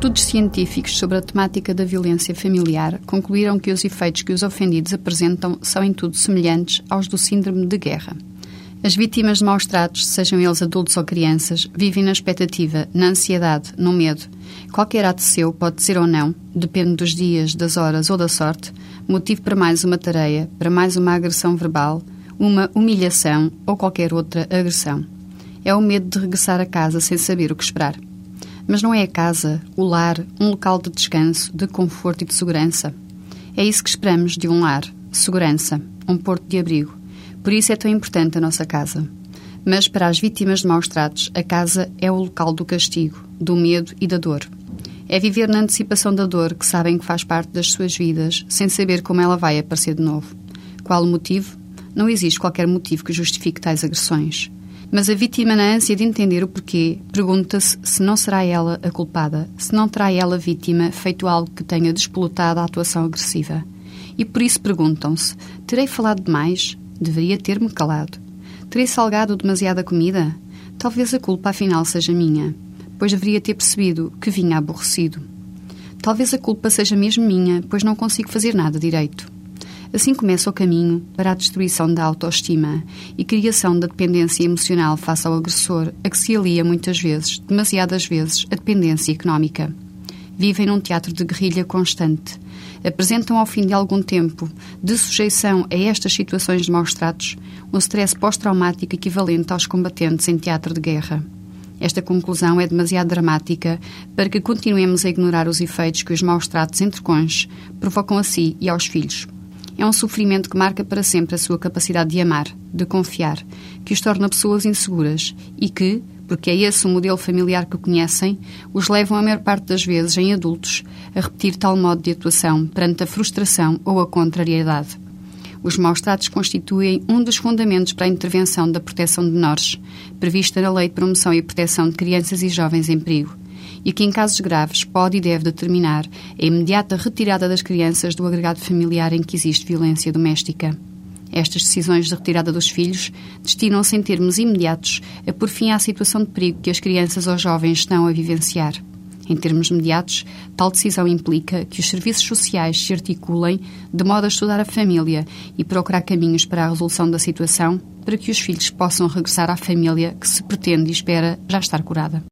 Estudos científicos sobre a temática da violência familiar concluíram que os efeitos que os ofendidos apresentam são em tudo semelhantes aos do síndrome de guerra. As vítimas de maus tratos, sejam eles adultos ou crianças, vivem na expectativa, na ansiedade, no medo. Qualquer ato seu pode ser ou não, depende dos dias, das horas ou da sorte, motivo para mais uma tarefa, para mais uma agressão verbal, uma humilhação ou qualquer outra agressão. É o medo de regressar a casa sem saber o que esperar. Mas não é a casa, o lar, um local de descanso, de conforto e de segurança. É isso que esperamos de um lar: segurança, um porto de abrigo. Por isso é tão importante a nossa casa. Mas para as vítimas de maus tratos, a casa é o local do castigo, do medo e da dor. É viver na antecipação da dor que sabem que faz parte das suas vidas, sem saber como ela vai aparecer de novo. Qual o motivo? Não existe qualquer motivo que justifique tais agressões. Mas a vítima, na ânsia de entender o porquê, pergunta-se se não será ela a culpada, se não terá ela, vítima, feito algo que tenha despolutado a atuação agressiva. E por isso perguntam-se: terei falado demais? Deveria ter-me calado. Terei salgado demasiada comida? Talvez a culpa afinal seja minha, pois deveria ter percebido que vinha aborrecido. Talvez a culpa seja mesmo minha, pois não consigo fazer nada direito. Assim começa o caminho para a destruição da autoestima e criação da dependência emocional face ao agressor, a que se alia muitas vezes, demasiadas vezes, a dependência económica. Vivem num teatro de guerrilha constante, apresentam ao fim de algum tempo de sujeição a estas situações de maus tratos um stress pós-traumático equivalente aos combatentes em teatro de guerra. Esta conclusão é demasiado dramática para que continuemos a ignorar os efeitos que os maus tratos entre cônjuges provocam a si e aos filhos. É um sofrimento que marca para sempre a sua capacidade de amar, de confiar, que os torna pessoas inseguras e que, porque é esse o modelo familiar que conhecem, os levam a maior parte das vezes, em adultos, a repetir tal modo de atuação perante a frustração ou a contrariedade. Os maus tratos constituem um dos fundamentos para a intervenção da proteção de menores, prevista na Lei de Promoção e Proteção de Crianças e Jovens em Perigo, e que, em casos graves, pode e deve determinar a imediata retirada das crianças do agregado familiar em que existe violência doméstica. Estas decisões de retirada dos filhos destinam-se em termos imediatos a pôr fim à situação de perigo que as crianças ou jovens estão a vivenciar. Em termos imediatos, tal decisão implica que os serviços sociais se articulem de modo a estudar a família e procurar caminhos para a resolução da situação para que os filhos possam regressar à família que se pretende e espera já estar curada.